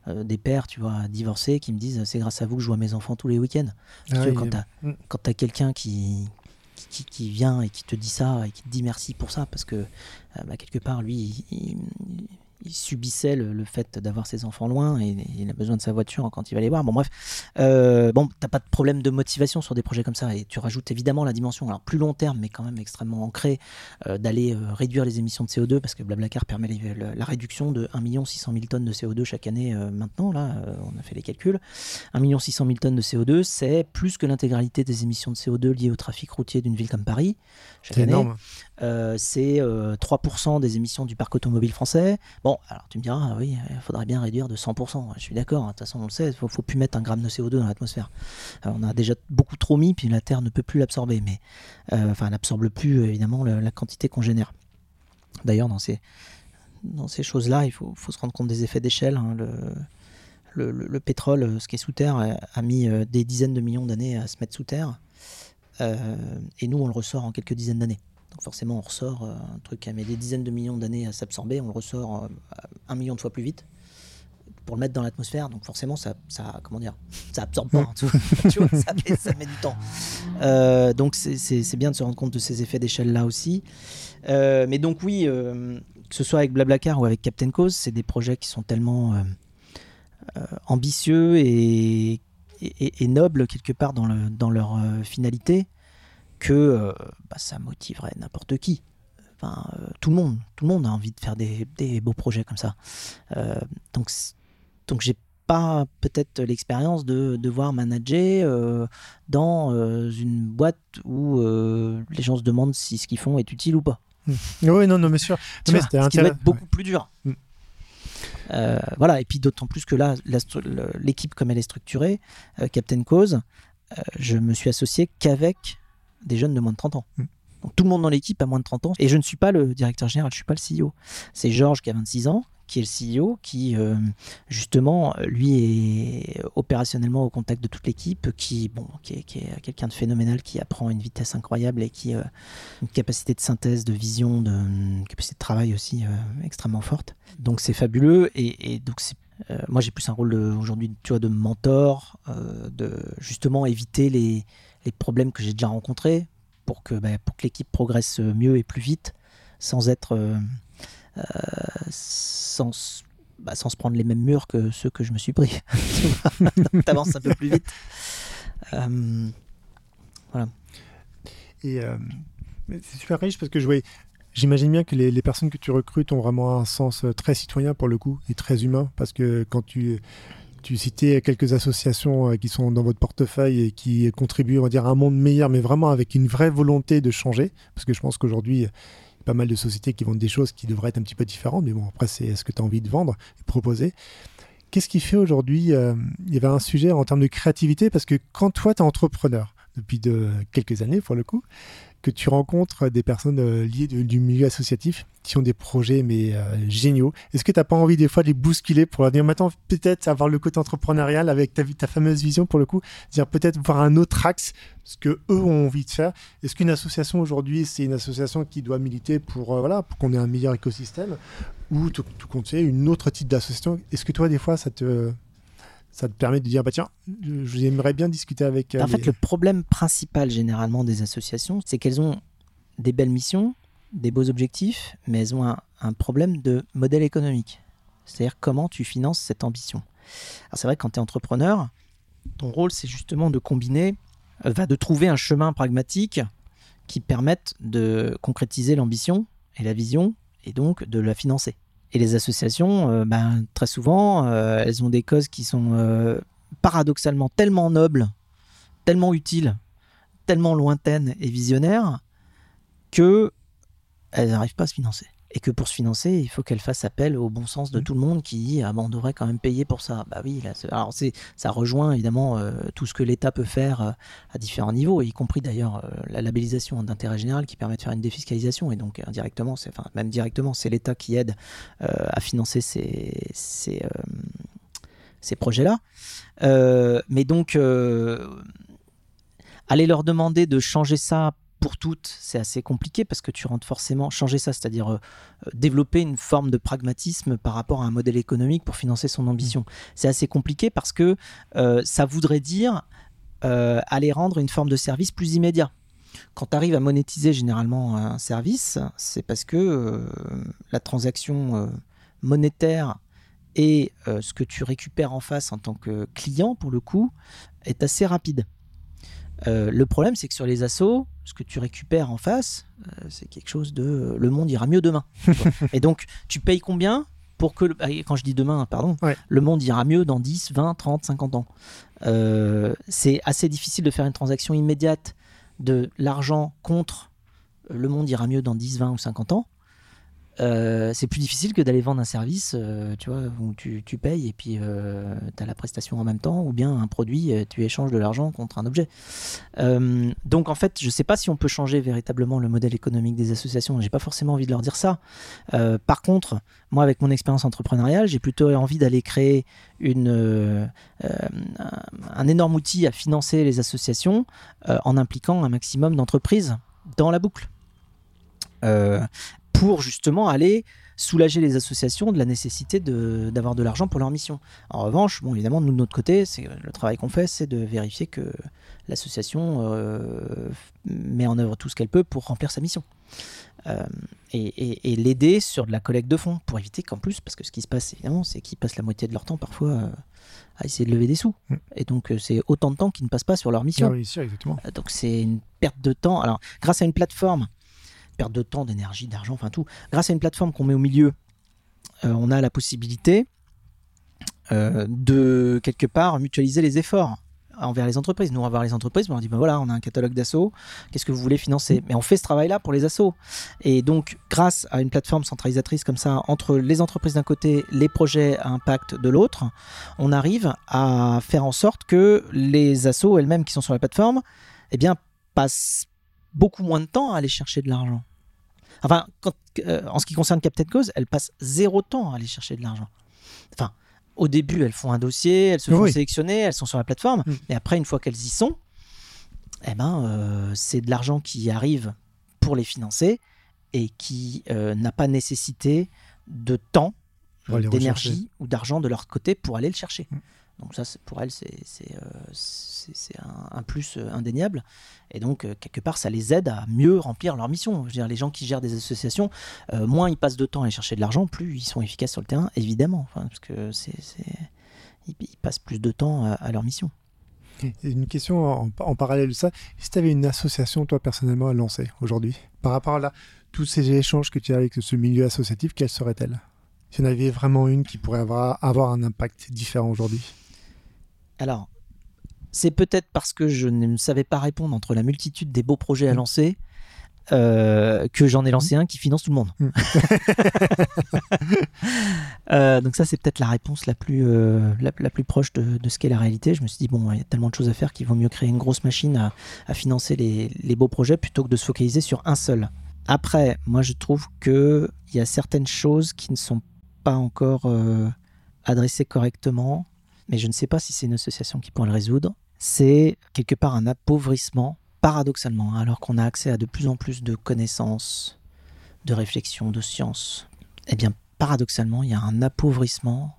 des pères, tu vois, divorcés qui me disent c'est grâce à vous que je vois mes enfants tous les week-ends. Ah quand tu as, as quelqu'un qui, qui, qui, vient et qui te dit ça et qui te dit merci pour ça, parce que euh, bah, quelque part, lui, il, il subissait le, fait d'avoir ses enfants loin et, il a besoin de sa voiture quand il va les voir. Bon, bref, euh, bon, t'as pas de problème de motivation sur des projets comme ça et tu rajoutes évidemment la dimension, alors plus long terme, mais quand même extrêmement ancrée, euh, d'aller euh, réduire les émissions de CO2 parce que Blablacar permet la réduction de 1 600 000 tonnes de CO2 chaque année maintenant. Là, on a fait les calculs. 1 600 000 tonnes de CO2, c'est plus que l'intégralité des émissions de CO2 liées au trafic routier d'une ville comme Paris. C'est énorme. Euh, c'est 3% euh, des émissions du parc automobile français. Bon, alors tu me diras, ah oui, il faudrait bien réduire de 100%. Je suis d'accord, hein. de toute façon, on le sait, il faut, faut plus mettre un gramme de CO2 dans l'atmosphère. Euh, on a déjà beaucoup trop mis, puis la Terre ne peut plus l'absorber, mais enfin, elle n'absorbe plus évidemment la quantité qu'on génère. D'ailleurs, dans ces, dans ces choses-là, il faut, faut, se rendre compte des effets d'échelle. Hein, le, pétrole, ce qui est sous terre, a mis des dizaines de millions d'années à se mettre sous terre. et nous, on le ressort en quelques dizaines d'années. Donc forcément, on ressort un truc qui a mis des dizaines de millions d'années à s'absorber, on le ressort un million de fois plus vite pour le mettre dans l'atmosphère. Donc forcément, ça, comment dire, ça absorbe pas. Hein, tu ça, met, du temps. Euh, donc c'est bien de se rendre compte de ces effets d'échelle là aussi. Euh, mais donc oui, euh, que ce soit avec Blablacar ou avec Captain Cause, c'est des projets qui sont tellement ambitieux et, et, nobles quelque part dans leur finalité que bah, ça motiverait n'importe qui. Enfin, tout le monde, tout le monde a envie de faire des, des beaux projets comme ça. donc donc j'ai pas peut-être l'expérience de devoir manager euh, dans euh, une boîte où euh, les gens se demandent si ce qu'ils font est utile ou pas. Mmh. Oui, non, non, mais sûr. mais ce qui doit être beaucoup plus dur. Mmh. voilà, et puis d'autant plus que là, l'équipe comme elle est structurée, Captain Cause, je me suis associé qu'avec des jeunes de moins de 30 ans. Mmh. Donc, tout le monde dans l'équipe a moins de 30 ans. Et je ne suis pas le directeur général, je ne suis pas le CEO. C'est Georges qui a 26 ans, qui est le CEO, qui euh, justement, lui est opérationnellement au contact de toute l'équipe, qui, bon, qui est, quelqu'un de phénoménal, qui apprend à une vitesse incroyable et qui a euh, une capacité de synthèse, de vision, de une capacité de travail aussi euh, extrêmement forte. Donc c'est fabuleux et, donc moi j'ai plus un rôle aujourd'hui, tu vois, de mentor, de justement éviter les, les problèmes que j'ai déjà rencontrés pour que, bah, pour que l'équipe progresse mieux et plus vite sans être euh, sans, bah, sans se prendre les mêmes murs que ceux que je me suis pris. tu avances un peu plus vite. Euh, voilà. Et euh, c'est super riche parce que. J'imagine bien que les, les, personnes que tu recrutes ont vraiment un sens très citoyen pour le coup et très humain parce que quand tu, tu citais quelques associations qui sont dans votre portefeuille et qui contribuent on va dire, à un monde meilleur mais vraiment avec une vraie volonté de changer parce que je pense qu'aujourd'hui pas mal de sociétés qui vendent des choses qui devraient être un petit peu différentes, mais bon, après, c'est ce que tu as envie de vendre et proposer? Qu'est-ce qui fait aujourd'hui euh, Il y avait un sujet en termes de créativité, parce que quand toi, tu es entrepreneur, depuis de, quelques années pour le coup, que tu rencontres des personnes euh, liées du milieu associatif qui ont des projets mais euh, géniaux. Est-ce que tu n'as pas envie des fois de les bousculer pour leur dire maintenant peut-être avoir le côté entrepreneurial avec ta, ta fameuse vision pour le coup, dire peut-être voir un autre axe, ce que eux ont envie de faire. Est-ce qu'une association aujourd'hui c'est une association qui doit militer pour euh, voilà pour qu'on ait un meilleur écosystème ou tout, tout compte fait une autre type d'association? Est-ce que toi des fois ça te ça te permet de dire bah tiens, j'aimerais bien discuter avec. Euh, en fait, le problème principal généralement des associations, c'est qu'elles ont des belles missions, des beaux objectifs, mais elles ont un, problème de modèle économique. C'est-à-dire comment tu finances cette ambition. Alors c'est vrai que quand tu es entrepreneur, ton rôle c'est justement de combiner, euh, va de trouver un chemin pragmatique qui permette de concrétiser l'ambition et la vision et donc de la financer. Et les associations, euh, ben, très souvent, euh, elles ont des causes qui sont euh, paradoxalement tellement nobles, tellement utiles, tellement lointaines et visionnaires que elles n'arrivent pas à se financer et que pour se financer, il faut qu'elle fasse appel au bon sens de mmh. tout le monde qui dit ah ben, on devrait quand même payer pour ça. Bah oui, là, alors c'est ça rejoint évidemment euh, tout ce que l'État peut faire euh, à différents niveaux, y compris d'ailleurs euh, la labellisation d'intérêt général qui permet de faire une défiscalisation et donc indirectement, c'est enfin même directement, c'est l'État qui aide à financer ces ces, ces projets-là. mais donc aller leur demander de changer ça pour toutes, c'est assez compliqué parce que tu rentres forcément changer ça, c'est-à-dire euh, euh, développer une forme de pragmatisme par rapport à un modèle économique pour financer son ambition. Mmh. C'est assez compliqué parce que euh, ça voudrait dire aller rendre une forme de service plus immédiat. Quand tu arrives à monétiser généralement un service, c'est parce que la transaction monétaire et ce que tu récupères en face en tant que client, pour le coup, est assez rapide. Euh, le problème, c'est que sur les assos, ce que tu récupères en face, euh, c'est quelque chose de le monde ira mieux demain. et donc, tu payes combien pour que, ah, quand je dis demain, pardon, le monde ira mieux dans 10, 20, 30, 50 ans? Euh, c'est assez difficile de faire une transaction immédiate de l'argent contre le monde ira mieux dans 10, 20 ou 50 ans. Euh, c'est plus difficile que d'aller vendre un service, euh, tu vois, où tu, payes et puis euh, tu as la prestation en même temps, ou bien un produit, tu échanges de l'argent contre un objet. donc en fait, je ne sais pas si on peut changer véritablement le modèle économique des associations. J'ai pas forcément envie de leur dire ça. par contre, moi, avec mon expérience entrepreneuriale, j'ai plutôt envie d'aller créer un énorme outil à financer les associations en impliquant un maximum d'entreprises dans la boucle. Euh, pour justement aller soulager les associations de la nécessité d'avoir de, l'argent pour leur mission. En revanche, bon, évidemment, nous de notre côté, c'est le travail qu'on fait, c'est de vérifier que l'association euh, met en œuvre tout ce qu'elle peut pour remplir sa mission. Euh, et, l'aider sur de la collecte de fonds pour éviter qu'en plus, parce que ce qui se passe évidemment, c'est qu'ils passent la moitié de leur temps parfois euh, à essayer de lever des sous. Mm. Et donc c'est autant de temps qu'ils ne passent pas sur leur mission. Ah donc c'est une perte de temps. Alors grâce à une plateforme de temps, d'énergie, d'argent, enfin tout. Grâce à une plateforme qu'on met au milieu, euh, on a la possibilité euh, de quelque part mutualiser les efforts envers les entreprises. Nous, on va voir les entreprises, on leur dit ben voilà, on a un catalogue d'assauts, qu'est-ce que vous voulez financer? Mais on fait ce travail-là pour les assos. Et donc, grâce à une plateforme centralisatrice comme ça, entre les entreprises d'un côté, les projets à impact de l'autre, on arrive à faire en sorte que les assos elles-mêmes qui sont sur la plateforme, eh bien, passent beaucoup moins de temps à aller chercher de l'argent. Enfin, euh, en ce qui concerne Captain Cause, elles passent zéro temps à aller chercher de l'argent. Enfin, au début, elles font un dossier, elles se font sélectionner, elles sont sur la plateforme. Mm. Et après, une fois qu'elles y sont, eh ben, euh, c'est de l'argent qui arrive pour les financer et qui euh, n'a pas nécessité de temps, d'énergie ou d'argent de leur côté pour aller le chercher. Mm. Donc ça, pour elles, c'est euh, un, plus euh, indéniable. Et donc, euh, quelque part, ça les aide à mieux remplir leur mission. Je veux dire, les gens qui gèrent des associations, moins ils passent de temps à aller chercher de l'argent, plus ils sont efficaces sur le terrain, évidemment. parce que ils, passent plus de temps à, leur mission. une question en, parallèle de ça, si tu avais une association, toi, personnellement, à lancer aujourd'hui, par rapport à tous ces échanges que tu as avec ce milieu associatif, quelle serait-elle? Si on avait vraiment une qui pourrait avoir un impact différent aujourd'hui? Alors, c'est peut-être parce que je ne savais pas répondre entre la multitude des beaux projets à mm. lancer euh, que j'en ai lancé un qui finance tout le monde. Mm. Euh, donc ça, c'est peut-être la réponse la plus, euh, la, plus proche de, ce qu'est la réalité. Je me suis dit, bon, il y a tellement de choses à faire qu'il vaut mieux créer une grosse machine à, financer les, beaux projets plutôt que de se focaliser sur un seul. Après, moi, je trouve qu'il y a certaines choses qui ne sont pas encore adressées correctement mais je ne sais pas si c'est une association qui pourrait le résoudre, c'est quelque part un appauvrissement, paradoxalement, hein, alors qu'on a accès à de plus en plus de connaissances, de réflexions, de sciences. Eh bien, paradoxalement, il y a un appauvrissement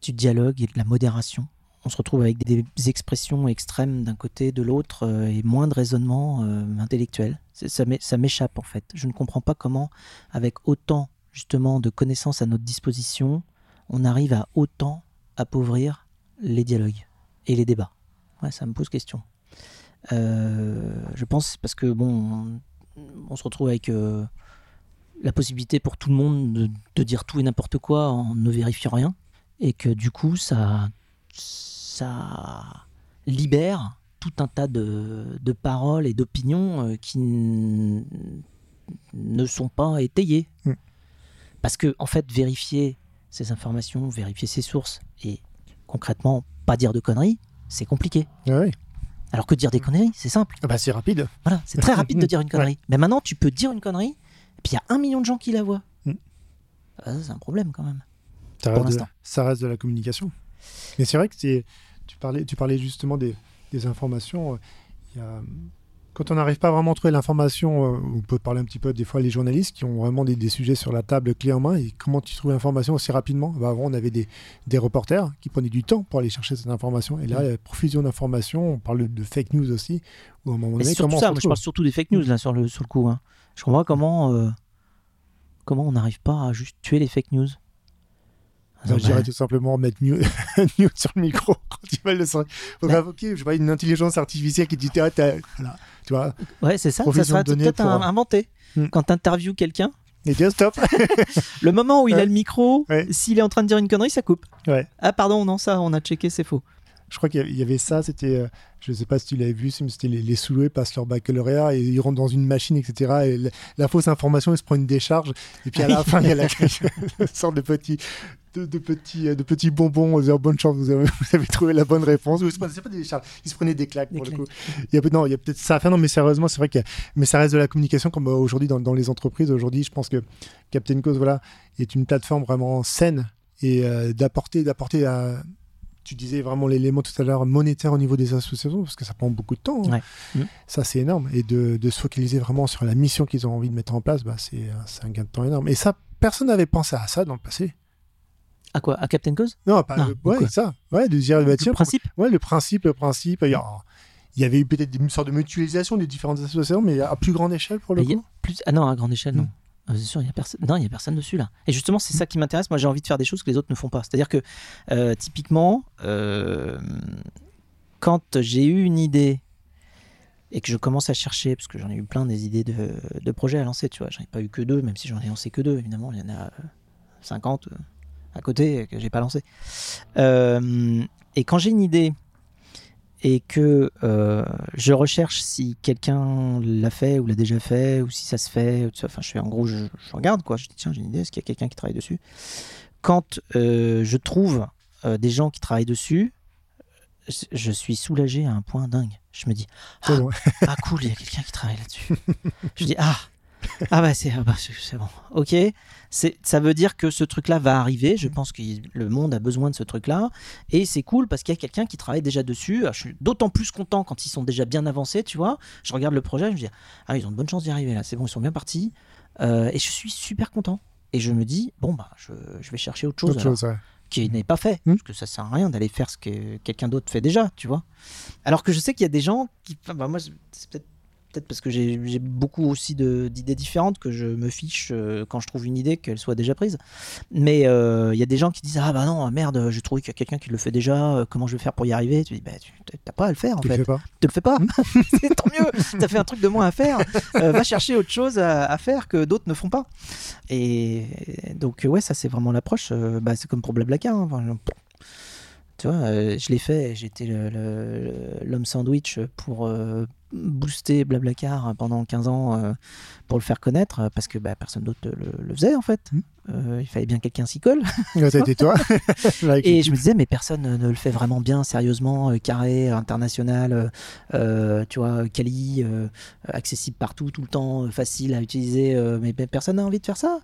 du dialogue et de la modération. On se retrouve avec des expressions extrêmes d'un côté, de l'autre, euh, et moins de raisonnement euh, intellectuel. Ça m'échappe en fait. Je ne comprends pas comment, avec autant justement de connaissances à notre disposition, on arrive à autant appauvrir les dialogues et les débats. Ouais, ça me pose question. Euh, je pense parce que bon, on, se retrouve avec euh, la possibilité pour tout le monde de, dire tout et n'importe quoi en ne vérifiant rien, et que du coup ça, ça libère tout un tas de, paroles et d'opinions euh, qui ne sont pas étayées. Mm. Parce que en fait, vérifier ces informations, vérifier ces sources et concrètement, pas dire de conneries, c'est compliqué. Ah Alors que dire des conneries, c'est simple. Ah bah c'est rapide. Voilà, c'est très rapide de dire une connerie. Mais maintenant, tu peux dire une connerie, et puis il y a un million de gens qui la voient. Mm. Ah, c'est un problème quand même. Ça reste, de, ça reste de la communication. Mais c'est vrai que tu parlais, tu parlais justement des, des informations. Euh, il y a quand on n'arrive pas vraiment à trouver l'information, euh, on peut parler un petit peu des fois les journalistes qui ont vraiment des, sujets sur la table clé en main. Et comment tu trouves l'information aussi rapidement bah, Avant, on avait des, reporters qui prenaient du temps pour aller chercher cette information. Et là, il y a profusion d'informations. On parle de fake news aussi. Où à un moment donné, surtout ça, moi, je parle surtout des fake news là, sur, le, sur le coup. Hein. Je comprends comment, euh, comment on n'arrive pas à juste tuer les fake news. Je dirais tout simplement mettre mute, sur le micro quand tu vas le Il faut invoquer je vois, une intelligence artificielle qui dit ah, voilà. Tu vois Ouais, c'est ça. Ça serait peut-être inventé. Hmm. Quand tu interviews quelqu'un. Et bien stop. le moment où il a le micro, s'il est en train de dire une connerie, ça coupe. Ah, pardon, non, ça, on a checké, c'est faux. Je crois qu'il y avait ça, c'était, euh, je ne sais pas si tu l'avais vu, c'était les, les sous passent leur baccalauréat et ils rentrent dans une machine, etc. Et la, fausse information, ils se prennent une décharge. Et puis à la fin, il y a la sorte de petit, de, petits, de petits bonbons. On bonne chance, vous avez, vous avez, trouvé la bonne réponse. Ils se prenaient, pas des décharges, ils se prenaient des claques pour le coup. Il y a, non, il y a peut-être ça à faire. Non, mais sérieusement, c'est vrai que, mais ça reste de la communication comme euh, aujourd'hui dans, dans les entreprises. Aujourd'hui, je pense que Captain Cause, voilà, est une plateforme vraiment saine et euh, d'apporter, d'apporter à tu disais vraiment l'élément tout à l'heure monétaire au niveau des associations, parce que ça prend beaucoup de temps. Hein. Mm. Ça, c'est énorme. Et de, se focaliser vraiment sur la mission qu'ils ont envie de mettre en place, bah, c'est un gain de temps énorme. Et ça, personne n'avait pensé à ça dans le passé. À quoi? À Captain Cause? Non, pas le, ouais, ça. Ouais, de dire, bah, le principe? Ouais, le principe, le principe. Il y, avait eu peut-être une sorte de mutualisation des différentes associations, mais à plus grande échelle pour le coup? Plus... Ah non, à grande échelle, non. Ah, c'est sûr, il n'y a personne. Non, il y a personne dessus là. Et justement, c'est ça qui m'intéresse. Moi, j'ai envie de faire des choses que les autres ne font pas. C'est-à-dire que euh, typiquement, euh, quand j'ai eu une idée et que je commence à chercher, parce que j'en ai eu plein des idées de, projets à lancer, tu vois, j'en ai pas eu que deux, même si j'en ai lancé que deux, évidemment, il y en a 50 euh, à côté que j'ai pas lancé. et quand j'ai une idée et que euh, je recherche si quelqu'un l'a fait ou l'a déjà fait ou si ça se fait. Enfin, je fais en gros, je, regarde quoi. Je dis tiens, j'ai une idée. Est-ce qu'il y a quelqu'un qui travaille dessus? Quand euh, je trouve euh, des gens qui travaillent dessus, je suis soulagé à un point dingue. Je me dis ah, ah cool, il y a quelqu'un qui travaille là-dessus. je dis ah ah bah c'est ah bah, bon. Ok, ça veut dire que ce truc-là va arriver. Je pense que le monde a besoin de ce truc-là. Et c'est cool parce qu'il y a quelqu'un qui travaille déjà dessus. je suis d'autant plus content quand ils sont déjà bien avancés, tu vois. Je regarde le projet, je me dis, ah, ils ont de bonnes chances d'y arriver là. C'est bon, ils sont bien partis. Euh, et je suis super content. Et je me dis, bon, bah, je, vais chercher autre chose. Qui n'est pas fait. Hmm. Parce que ça sert à rien d'aller faire ce que quelqu'un d'autre fait déjà, tu vois. Alors que je sais qu'il y a des gens qui. Bah, moi, c'est peut-être peut-être parce que j'ai beaucoup aussi d'idées différentes que je me fiche euh, quand je trouve une idée qu'elle soit déjà prise. Mais euh, il y a des gens qui disent Ah bah non, merde, j'ai trouvé qu'il y a quelqu'un qui le fait déjà, euh, comment je vais faire pour y arriver? Tu dis Bah, tu n'as pas à le faire en tu fait. Le pas. Tu le fais pas. C'est tant mieux, tu as fait un truc de moins à faire. va chercher autre chose à, faire que d'autres ne font pas. Et donc, ouais, ça c'est vraiment l'approche. bah, c'est comme pour Blablacar. Hein. tu vois, je l'ai fait, j'étais l'homme sandwich pour booster Blablacar pendant 15 ans euh, pour le faire connaître euh, parce que bah, personne d'autre le, faisait en fait. Euh, il fallait bien quelqu'un s'y colle. C'était toi. et je me disais, mais personne ne le fait vraiment bien, sérieusement, carré, international, tu vois, quali, accessible partout, tout le temps, facile à utiliser. mais personne n'a envie de faire ça.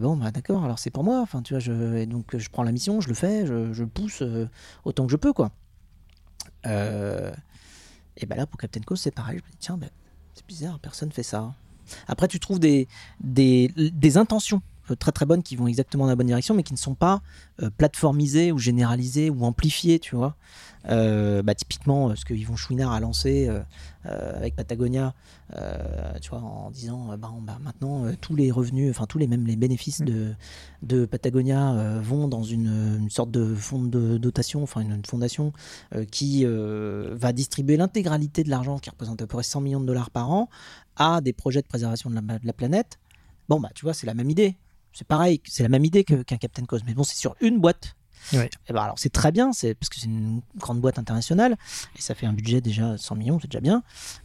bon, bah d'accord, alors c'est pour moi. Enfin, tu vois, je, et donc je prends la mission, je le fais, je, je pousse autant que je peux, quoi. Et ben là, pour Captain Co, c'est pareil. Je me dis, tiens, ben, c'est bizarre, personne fait ça. Après, tu trouves des, des, des, intentions très très bonnes qui vont exactement dans la bonne direction, mais qui ne sont pas euh, plateformisées ou généralisées ou amplifiées, tu vois. Euh, bah, typiquement, ce que Yvon Chouinard a lancé avec Patagonia, tu vois, en disant bah, bah, maintenant tous les revenus, enfin tous les même les bénéfices de, de Patagonia vont dans une, une, sorte de fonds de dotation, enfin une, fondation qui va distribuer l'intégralité de l'argent qui représente à peu près 100 millions de dollars par an à des projets de préservation de la, de la planète. Bon, bah, tu vois, c'est la même idée. C'est pareil, c'est la même idée qu'un Captain Cause, mais bon, c'est sur une boîte. Et eh ben alors c'est très bien, c'est parce que c'est une grande boîte internationale et ça fait un budget déjà 100 millions, c'est déjà bien.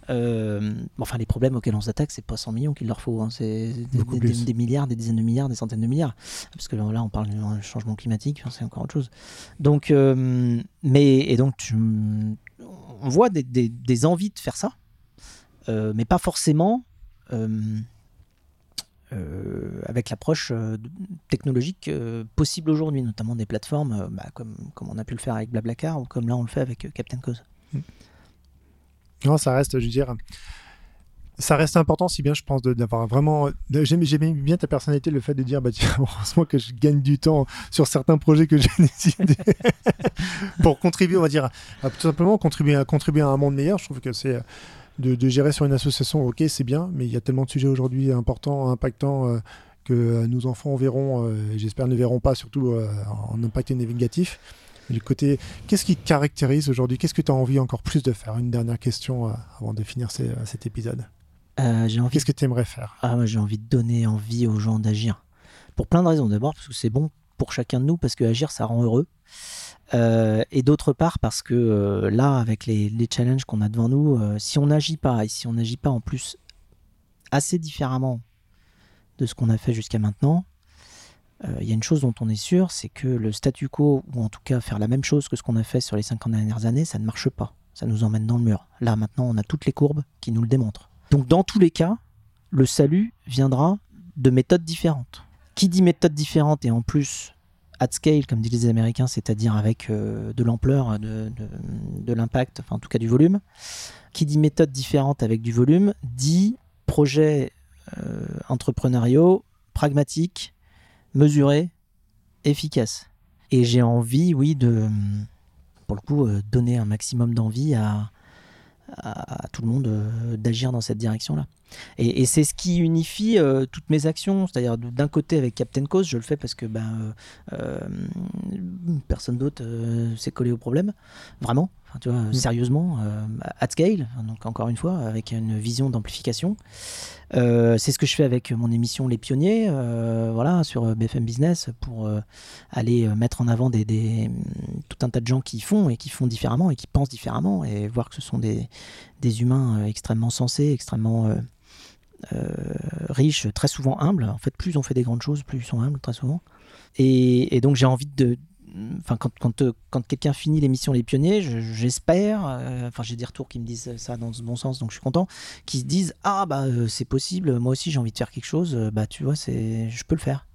Euh, enfin, les problèmes auxquels on s'attaque, c'est pas 100 millions qu'il leur faut, hein, c'est des, milliards, des dizaines de milliards, des centaines de milliards. Parce que là, on parle du changement climatique, c'est encore autre chose. Donc, euh, mais et donc, on voit des, envies de faire ça, euh, mais pas forcément. Euh, avec l'approche euh, technologique euh, possible aujourd'hui, notamment des plateformes bah, comme, on a pu le faire avec Blablacar ou comme là on le fait avec Captain Cause. Hmm. Non, ça reste, je veux dire, ça reste important, si bien je pense d'avoir vraiment. J'aime bien ta personnalité, le fait de dire, bah tiens, heureusement que je gagne du temps sur certains projets que j'ai décidé pour contribuer, on va dire, tout simplement contribuer contribuer à un monde meilleur. Je trouve que c'est de, gérer sur une association, ok, c'est bien, mais il y a tellement de sujets aujourd'hui importants, impactants, euh, que euh, nos enfants verront, euh, j'espère ne verront pas, surtout en impact négatif. Du côté, qu'est-ce qui te caractérise aujourd'hui? Qu'est-ce que tu as envie encore plus de faire? Une dernière question avant de finir cet épisode. Qu'est-ce que tu aimerais faire? Ah, J'ai envie de donner envie aux gens d'agir. Pour plein de raisons. D'abord, parce que c'est bon pour chacun de nous parce que agir, ça rend heureux. Euh, et d'autre part parce que euh, là, avec les, challenges qu'on a devant nous, si on n'agit pas, et si on n'agit pas en plus assez différemment de ce qu'on a fait jusqu'à maintenant, il y a une chose dont on est sûr, c'est que le statu quo, ou en tout cas faire la même chose que ce qu'on a fait sur les 50 dernières années, ça ne marche pas. Ça nous emmène dans le mur. Là, maintenant, on a toutes les courbes qui nous le démontrent. Donc, dans tous les cas, le salut viendra de méthodes différentes. Qui dit méthodes différentes et en plus at scale, comme disent les Américains, c'est-à-dire avec euh, de l'ampleur, de, l'impact, enfin en tout cas du volume, qui dit méthodes différentes avec du volume, dit projets euh, entrepreneuriaux pragmatiques, mesurés, efficaces. Et j'ai envie, oui, de, pour le coup, euh, donner un maximum d'envie à, à, tout le monde euh, d'agir dans cette direction-là. Et, c'est ce qui unifie euh, toutes mes actions. C'est-à-dire, d'un côté, avec Captain Cause, je le fais parce que ben, euh, personne d'autre s'est collé au problème, vraiment tu vois, mm. sérieusement, euh, at scale, donc encore une fois, avec une vision d'amplification. Euh, c'est ce que je fais avec mon émission Les Pionniers, euh, voilà, sur BFM Business, pour aller mettre en avant des, tout un tas de gens qui font et qui font différemment et qui pensent différemment et voir que ce sont des, des humains extrêmement sensés, extrêmement riches, très souvent humbles. En fait, plus on fait des grandes choses, plus ils sont humbles, très souvent. Et, et donc j'ai envie de, enfin euh, quand quelqu'un finit l'émission Les Pionniers, j'espère, euh, enfin j'ai des retours qui me disent ça dans ce bon sens, donc je suis content, qui se disent ah bah euh, c'est possible, moi aussi j'ai envie de faire quelque chose, bah tu vois c'est, je peux le faire.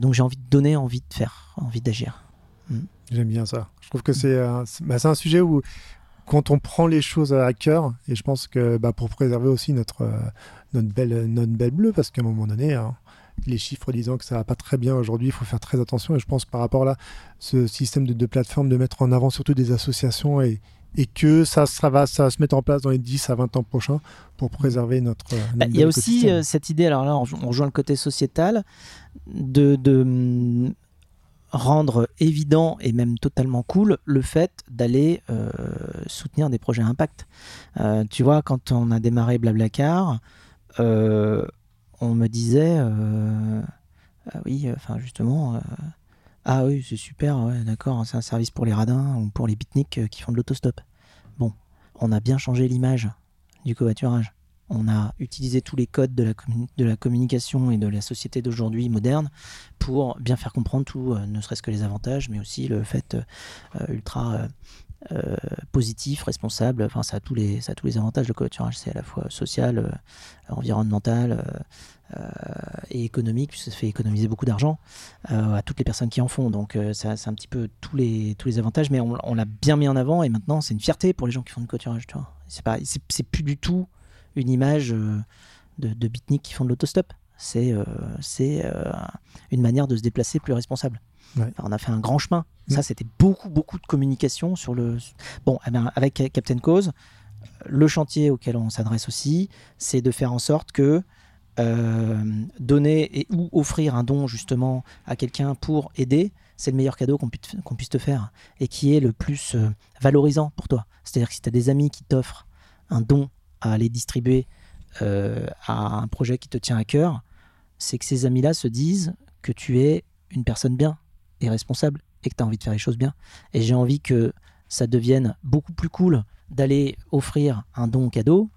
donc j'ai envie de donner, envie de faire, envie d'agir. Mm. J'aime bien ça. Je trouve que c'est bah, un sujet où quand on prend les choses à cœur, et je pense que bah, pour préserver aussi notre, notre, belle, notre belle bleue, parce qu'à un moment donné, hein, les chiffres disant que ça va pas très bien aujourd'hui, il faut faire très attention. Et je pense par rapport à ce système de, plateforme, de mettre en avant surtout des associations et, et que ça, ça, va, ça se mettre en place dans les 10 à 20 ans prochains pour préserver notre. Bah, il y a aussi euh, cette idée, alors là, on, rejoint le côté sociétal, de, de mm, rendre évident et même totalement cool le fait d'aller euh, soutenir des projets impact. Euh, tu vois, quand on a démarré Blablacar, on me disait, euh, ah oui, enfin justement, euh, ah oui, c'est super, d'accord, c'est un service pour les radins ou pour les beatniks euh, qui font de l'autostop. Bon, on a bien changé l'image du covoiturage. On a utilisé tous les codes de la communication et de la société d'aujourd'hui moderne pour bien faire comprendre tout, ne serait-ce que les avantages, mais aussi le fait ultra euh, positif, responsable. Enfin, ça a tous les, ça a tous les avantages. Le covoiturage, c'est à la fois social, euh, environnemental euh, et économique, puisque ça fait économiser beaucoup d'argent à toutes les personnes qui en font. Donc, c'est un petit peu tous les, tous les avantages, mais on, l'a bien mis en avant et maintenant, c'est une fierté pour les gens qui font du covoiturage. Tu vois, c'est pas, c'est plus du tout une image de, de beatnik qui font de l'autostop. C'est, c'est une manière de se déplacer plus responsable on a fait un grand chemin. Ça, c'était beaucoup, beaucoup de communication sur le. Bon, eh avec Captain Cause, le chantier auquel on s'adresse aussi, c'est de faire en sorte que euh, donner et ou offrir un don justement à quelqu'un pour aider, c'est le meilleur cadeau qu'on puisse, te faire et qui est le plus euh, valorisant pour toi. C'est-à-dire que si tu as des amis qui t'offrent un don à aller distribuer euh, à un projet qui te tient à cœur, c'est que ces amis-là se disent que tu es une personne bien, responsable et que tu as envie de faire les choses bien. Et j'ai envie que ça devienne beaucoup plus cool d'aller offrir un don cadeau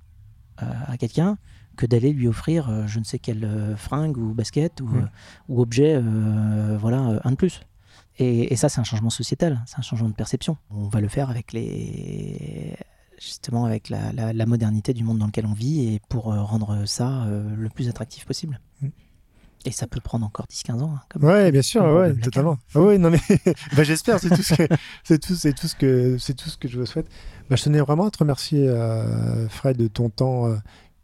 euh, à quelqu'un que d'aller lui offrir euh, je ne sais quelle euh, fringue ou basket ou, ou objet, voilà, un de plus. Et, ça, c'est un changement sociétal, c'est un changement de perception. On va le faire avec les justement avec la, la, modernité du monde dans lequel on vit et pour rendre ça le plus attractif possible. Mm. Et ça peut prendre encore 10-15 ans. Hein, ouais, bien sûr, ouais, totalement. Ah oui, non mais bah, j'espère, c'est tout ce que c'est tout, c'est tout ce que c'est tout ce que je vous souhaite. Bah, je tenais vraiment à te remercier, euh, Fred, de ton temps euh,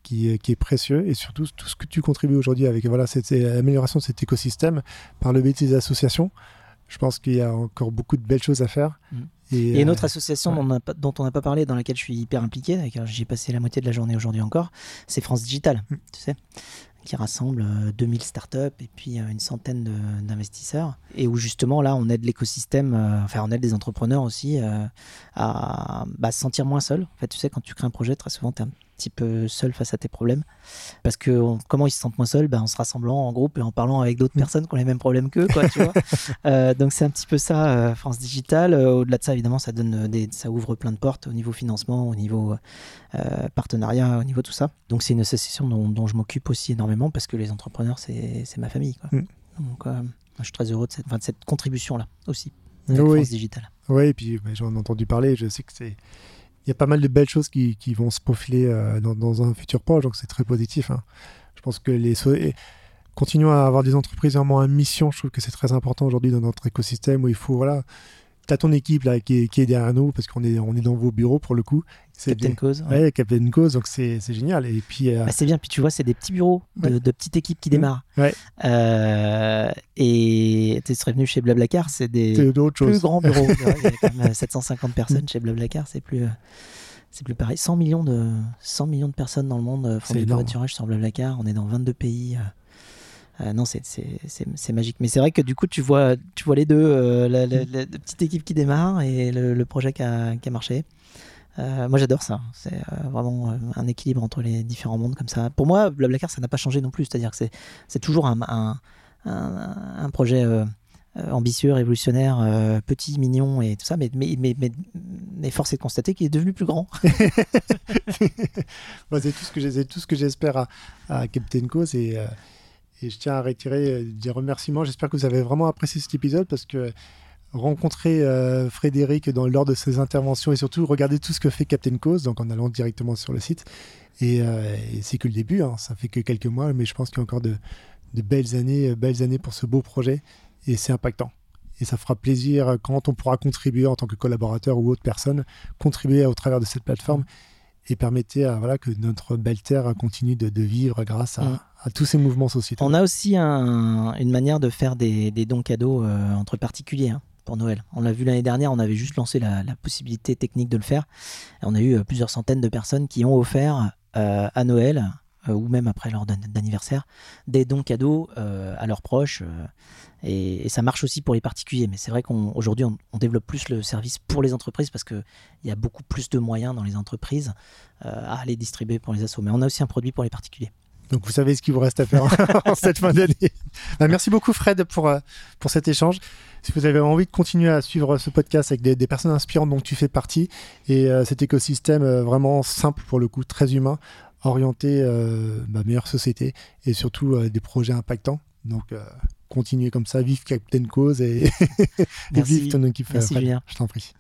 qui, qui, est précieux et surtout tout ce que tu contribues aujourd'hui avec voilà cette amélioration de cet écosystème par le biais de tes associations. Je pense qu'il y a encore beaucoup de belles choses à faire. Mm. Et, une autre euh, association dont, on dont on n'a pas parlé, dans laquelle je suis hyper impliqué, j'y ai passé la moitié de la journée aujourd'hui encore, c'est France Digital. Mm. Tu sais qui rassemble 2000 euh, startups et puis euh, une centaine d'investisseurs. Et où justement, là, on aide l'écosystème, euh, enfin, on aide les entrepreneurs aussi à bah, se sentir moins seul. En fait, tu sais, quand tu crées un projet, très souvent, petit peu seul face à tes problèmes. Parce que comment ils se sentent moins seuls? Ben, En se rassemblant en groupe et en parlant avec d'autres mm. personnes qui ont les mêmes problèmes qu'eux. euh, donc c'est un petit peu ça, euh, France Digital. Euh, au-delà de ça, évidemment, ça, donne des, ça ouvre plein de portes au niveau financement, au niveau euh, partenariat, au niveau tout ça. Donc c'est une association dont, je m'occupe aussi énormément parce que les entrepreneurs, c'est ma famille. Quoi. Mm. Donc je suis très heureux de cette, de cette contribution-là aussi. Oui. France Digital. Oui, et puis j'en ai entendu parler. Je sais que c'est il y a pas mal de belles choses qui, qui vont se profiler euh, dans, dans, un futur proche, donc c'est très positif. Hein. Je pense que les continuons à avoir des entreprises vraiment à mission. Je trouve que c'est très important aujourd'hui dans notre écosystème où il faut voilà tu as ton équipe là, qui, est, qui est derrière nous, parce qu'on est, on est dans vos bureaux pour le coup. Captain Cause. Ouais, Captain Cause, donc c'est génial. Et puis, euh, bah, c'est bien, puis tu vois, c'est des petits bureaux de, de petites équipes qui mmh. démarrent. Ouais. Euh, et tu serais venu chez Blablacar, c'est des plus grands bureaux. il y a quand même 750 personnes chez Blablacar, c'est plus. Euh, c'est plus pareil. 100 millions, de, 100 millions de personnes dans le monde font du covoiturage sur Blablacar. On est dans 22 pays. Euh, non, c'est magique. Mais c'est vrai que du coup, tu vois, tu vois les deux, euh, la, petite équipe qui démarre et le, projet qui a, marché. Euh, moi, j'adore ça. C'est vraiment un équilibre entre les différents mondes comme ça. Pour moi, Blablacar, ça n'a pas changé non plus. C'est-à-dire que c'est toujours un, projet ambitieux, révolutionnaire, petit, mignon et tout ça. Mais, mais, mais, mais, force est de constater qu'il est devenu plus grand. c'est tout ce que j'espère à, Captain Co. Et je tiens à retirer euh, des remerciements. J'espère que vous avez vraiment apprécié cet épisode parce que rencontrer euh, Frédéric dans, lors de ses interventions et surtout regarder tout ce que fait Captain Cause, donc en allant directement sur le site. Et, euh, c'est que le début, hein. ça fait que quelques mois, mais je pense qu'il y a encore de, belles années, belles années pour ce beau projet et c'est impactant. Et ça fera plaisir quand on pourra contribuer en tant que collaborateur ou autre personne, contribuer au travers de cette plateforme et permettre à, voilà, que notre belle terre continue de, vivre grâce à, à tous ces mouvements sociaux. On a aussi une manière de faire des, dons cadeaux euh, entre particuliers hein, pour Noël. On l'a vu l'année dernière, on avait juste lancé la, possibilité technique de le faire. On a eu euh, plusieurs centaines de personnes qui ont offert euh, à Noël ou même après leur d'anniversaire des dons cadeaux à leurs proches. Et, ça marche aussi pour les particuliers. Mais c'est vrai qu'aujourd'hui, on, on, développe plus le service pour les entreprises parce qu'il y a beaucoup plus de moyens dans les entreprises à aller distribuer pour les assos. Mais on a aussi un produit pour les particuliers. Donc vous savez ce qu'il vous reste à faire en cette fin d'année. Bah, merci beaucoup Fred pour, euh, pour cet échange. Si vous avez envie de continuer à suivre ce podcast avec des, personnes inspirantes dont tu fais partie et euh, cet écosystème euh, vraiment simple pour le coup, très humain, orienté ma meilleure société et surtout des projets impactants. Donc continuez comme ça, vive Captain Cause et, vive ton équipe. Merci Fred. Je t'en prie.